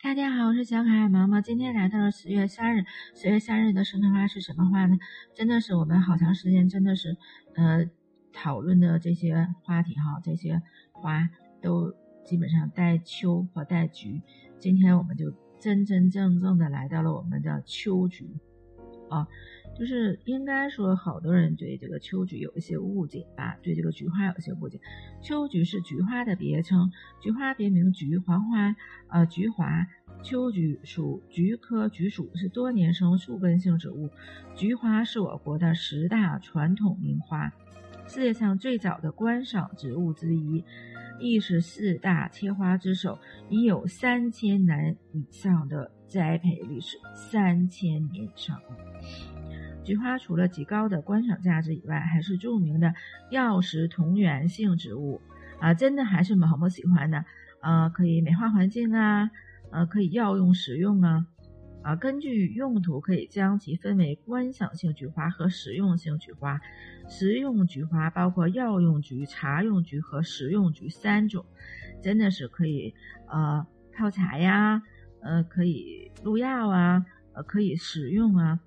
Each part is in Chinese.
大家好，我是小可爱毛毛。今天来到了十月三日，十月三日的生辰花是什么花呢？真的是我们好长时间，真的是呃讨论的这些话题哈，这些花都基本上带秋和带菊。今天我们就真真正正的来到了我们的秋菊啊。就是应该说，好多人对这个秋菊有一些误解吧，对这个菊花有一些误解。秋菊是菊花的别称，菊花别名菊黄花，呃，菊华。秋菊属菊科菊属，是多年生树根性植物。菊花是我国的十大传统名花，世界上最早的观赏植物之一，亦是四大切花之首，已有三千年以上的栽培历史，三千年以上。菊花除了极高的观赏价值以外，还是著名的药食同源性植物啊，真的还是毛毛喜欢的啊，可以美化环境啊，呃，可以药用食用啊，啊，根据用途可以将其分为观赏性菊花和食用性菊花。食用菊花包括药用菊、茶用菊和食用菊三种，真的是可以呃泡茶呀，呃，可以入药啊，呃，可以食用啊。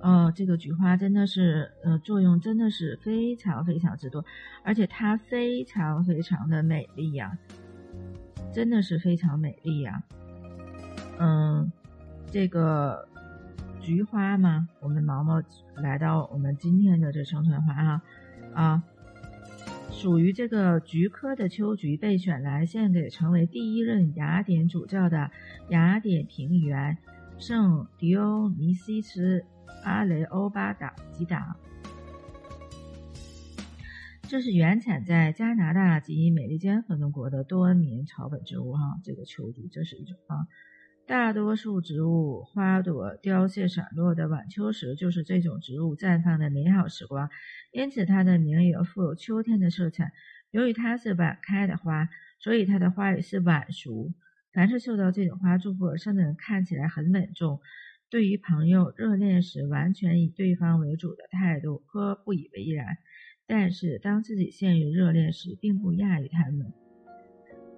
哦，这个菊花真的是，呃，作用真的是非常非常之多，而且它非常非常的美丽呀，真的是非常美丽呀。嗯，这个菊花嘛，我们毛毛来到我们今天的这生存花啊，啊，属于这个菊科的秋菊，被选来献给成为第一任雅典主教的雅典平原圣狄欧尼西斯。阿雷欧巴达吉达，这是原产在加拿大及美利坚合众国的多年草本植物哈。这个秋菊，这是一种啊。大多数植物花朵凋谢散落的晚秋时，就是这种植物绽放的美好时光，因此它的名也富有秋天的色彩。由于它是晚开的花，所以它的花语是晚熟。凡是受到这种花祝福而生的人，看起来很稳重。对于朋友热恋时完全以对方为主的态度，颇不以为然；但是当自己陷于热恋时，并不亚于他们。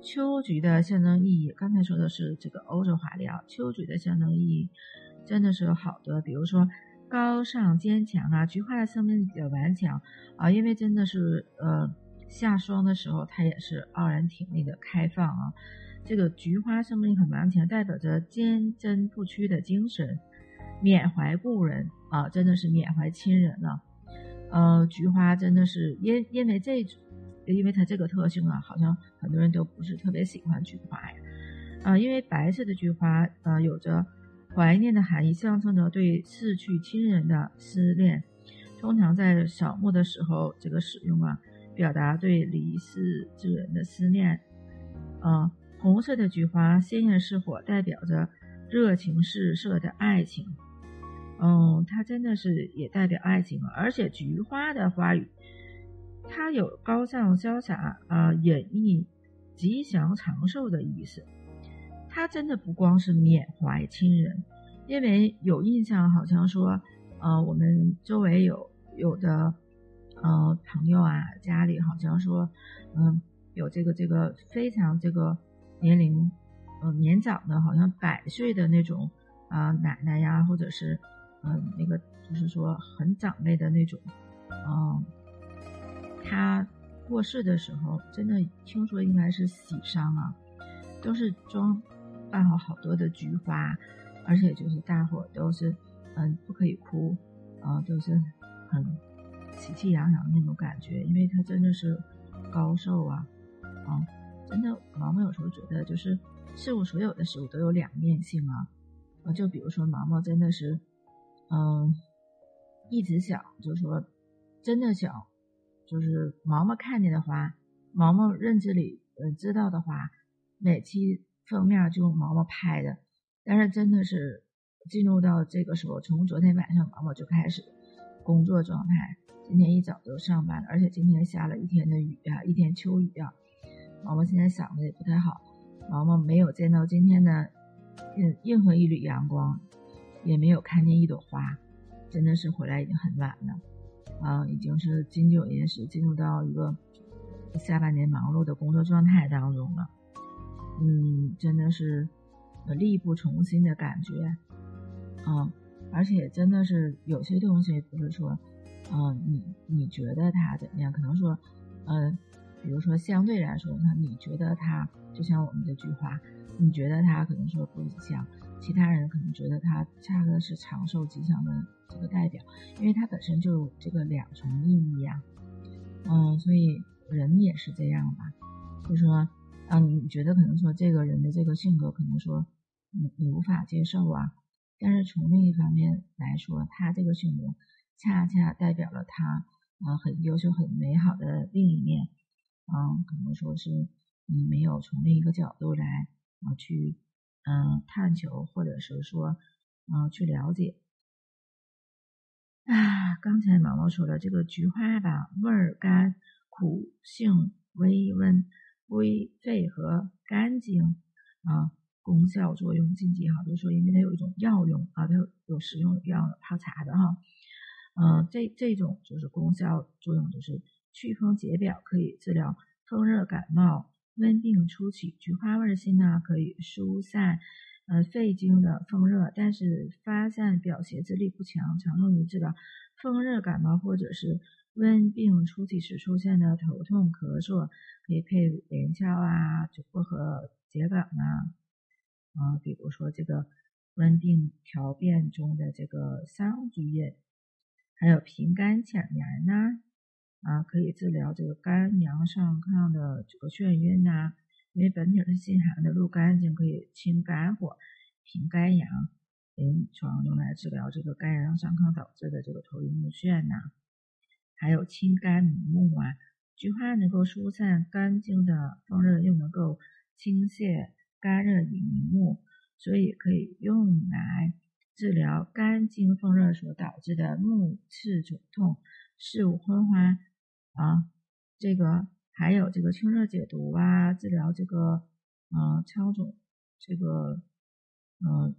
秋菊的象征意义，刚才说的是这个欧洲华丽啊。秋菊的象征意义真的是有好多，比如说高尚坚强啊，菊花的生命力比较顽强啊，因为真的是呃下霜的时候，它也是傲然挺立的开放啊。这个菊花生命力很顽强，代表着坚贞不屈的精神，缅怀故人啊，真的是缅怀亲人了。呃，菊花真的是因因为这，因为它这个特性啊，好像很多人都不是特别喜欢菊花呀。啊，因为白色的菊花呃有着怀念的含义，象征着对逝去亲人的思念，通常在扫墓的时候这个使用啊，表达对离世之人的思念，啊。红色的菊花鲜艳似火，代表着热情四射的爱情。嗯，它真的是也代表爱情而且菊花的花语，它有高尚潇洒啊，演绎吉祥长寿的意思。它真的不光是缅怀亲人，因为有印象，好像说，呃，我们周围有有的呃朋友啊，家里好像说，嗯，有这个这个非常这个。年龄，呃，年长的，好像百岁的那种啊，奶奶呀，或者是，嗯，那个就是说很长辈的那种，嗯，他过世的时候，真的听说应该是喜丧啊，都是装办好好多的菊花，而且就是大伙都是，嗯，不可以哭，啊，都是很喜气洋洋的那种感觉，因为他真的是高寿啊，啊。真的，毛毛有时候觉得，就是事物所有的事物都有两面性啊。呃，就比如说毛毛真的是，嗯，一直想，就是说，真的想，就是毛毛看见的花，毛毛认知里呃知道的花，每期封面就毛毛拍的。但是真的是进入到这个时候，从昨天晚上毛毛就开始工作状态，今天一早就上班了，而且今天下了一天的雨啊，一天秋雨啊。毛毛现在嗓子也不太好，毛毛没有见到今天的任任何一缕阳光，也没有看见一朵花，真的是回来已经很晚了，啊，已经是金九银十，进入到一个下半年忙碌的工作状态当中了，嗯，真的是力不从心的感觉，嗯，而且真的是有些东西不是说，嗯，你你觉得他怎么样？可能说，嗯，比如说相对来说，他你觉得他就像我们这句话，你觉得他可能说不像，其他人可能觉得他恰个是长寿吉祥的这个代表，因为它本身就有这个两重意义呀，嗯，所以人也是这样吧，就说。啊，你觉得可能说这个人的这个性格可能说你你无法接受啊，但是从另一方面来说，他这个性格恰恰代表了他啊很优秀、很美好的另一面，嗯，可能说是你没有从另一个角度来啊去嗯探求，或者是说嗯去了解。啊，刚才毛毛说的这个菊花吧，味儿甘苦，性微温。归肺和肝经啊，功效作用禁忌哈，就是说因为它有一种药用啊，它有食用药泡茶的哈，嗯，这这种就是功效作用就是祛风解表，可以治疗风热感冒、温病初起。菊花味辛呢，可以疏散呃肺经的风热，但是发散表邪之力不强，常用于治疗风热感冒或者是。温病初期时出现的头痛、咳嗽，可以配连翘啊、薄荷、桔梗啊，啊，比如说这个温病调变中的这个桑菊叶，还有平肝潜阳呐，啊，可以治疗这个肝阳上亢的这个眩晕呐，因为本体是性寒的，入肝经可以清肝火、平肝阳，临床用来治疗这个肝阳上亢导致的这个头晕目眩呐。还有清肝明目啊，菊花能够疏散肝经的风热，又能够清泻肝热以明目，所以可以用来治疗肝经风热所导致的目赤肿痛、视物昏花啊。这个还有这个清热解毒啊，治疗这个嗯疮肿，这个嗯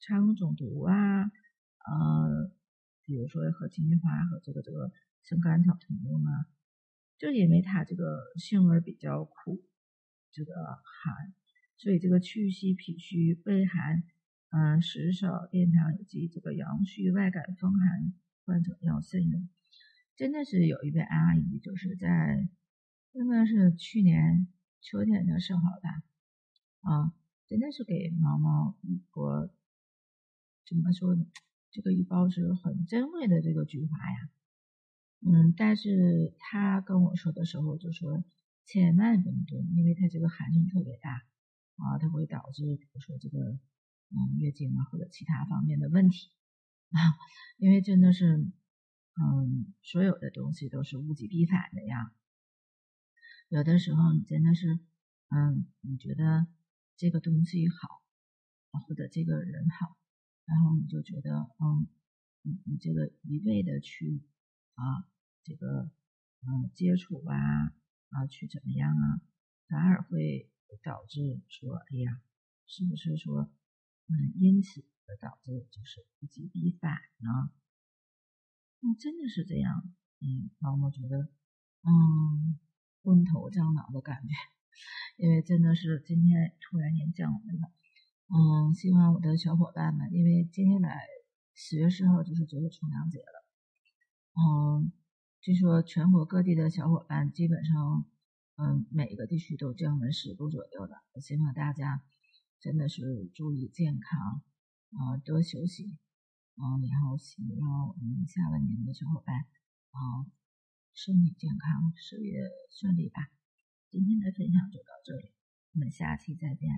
疮肿毒啊，呃，比如说和金银花和这个这个。生甘草同用啊，就因为它这个性味比较苦，这个寒，所以这个去湿脾虚、胃寒、嗯食少便溏以及这个阳虚外感风寒患者要慎用。真的是有一位阿姨，就是在应该是去年秋天的时候吧，啊，真的是给毛毛一个怎么说呢？这个一包是很珍贵的这个菊花呀。嗯，但是他跟我说的时候就说千万不能炖，因为它这个寒性特别大啊，它会导致比如说这个嗯月经啊或者其他方面的问题啊，因为真的是嗯所有的东西都是物极必反的呀，有的时候你真的是嗯你觉得这个东西好或者这个人好，然后你就觉得嗯你你这个一味的去啊。这个嗯接触啊啊去怎么样啊，反而会导致说哎呀，是不是说嗯因此而导致就是物极必反呢？嗯，真的是这样。嗯，毛毛觉得嗯昏头胀脑的感觉，因为真的是今天突然间降温了。嗯，希望我的小伙伴们，因为接下来十月四号就是九九重阳节了。嗯。据说全国各地的小伙伴基本上，嗯，每个地区都降温十度左右的。我希望大家真的是注意健康，啊，多休息，嗯，然后希望我们下半年的小伙伴，啊，身体健康，事业顺利吧。今天的分享就到这里，我们下期再见。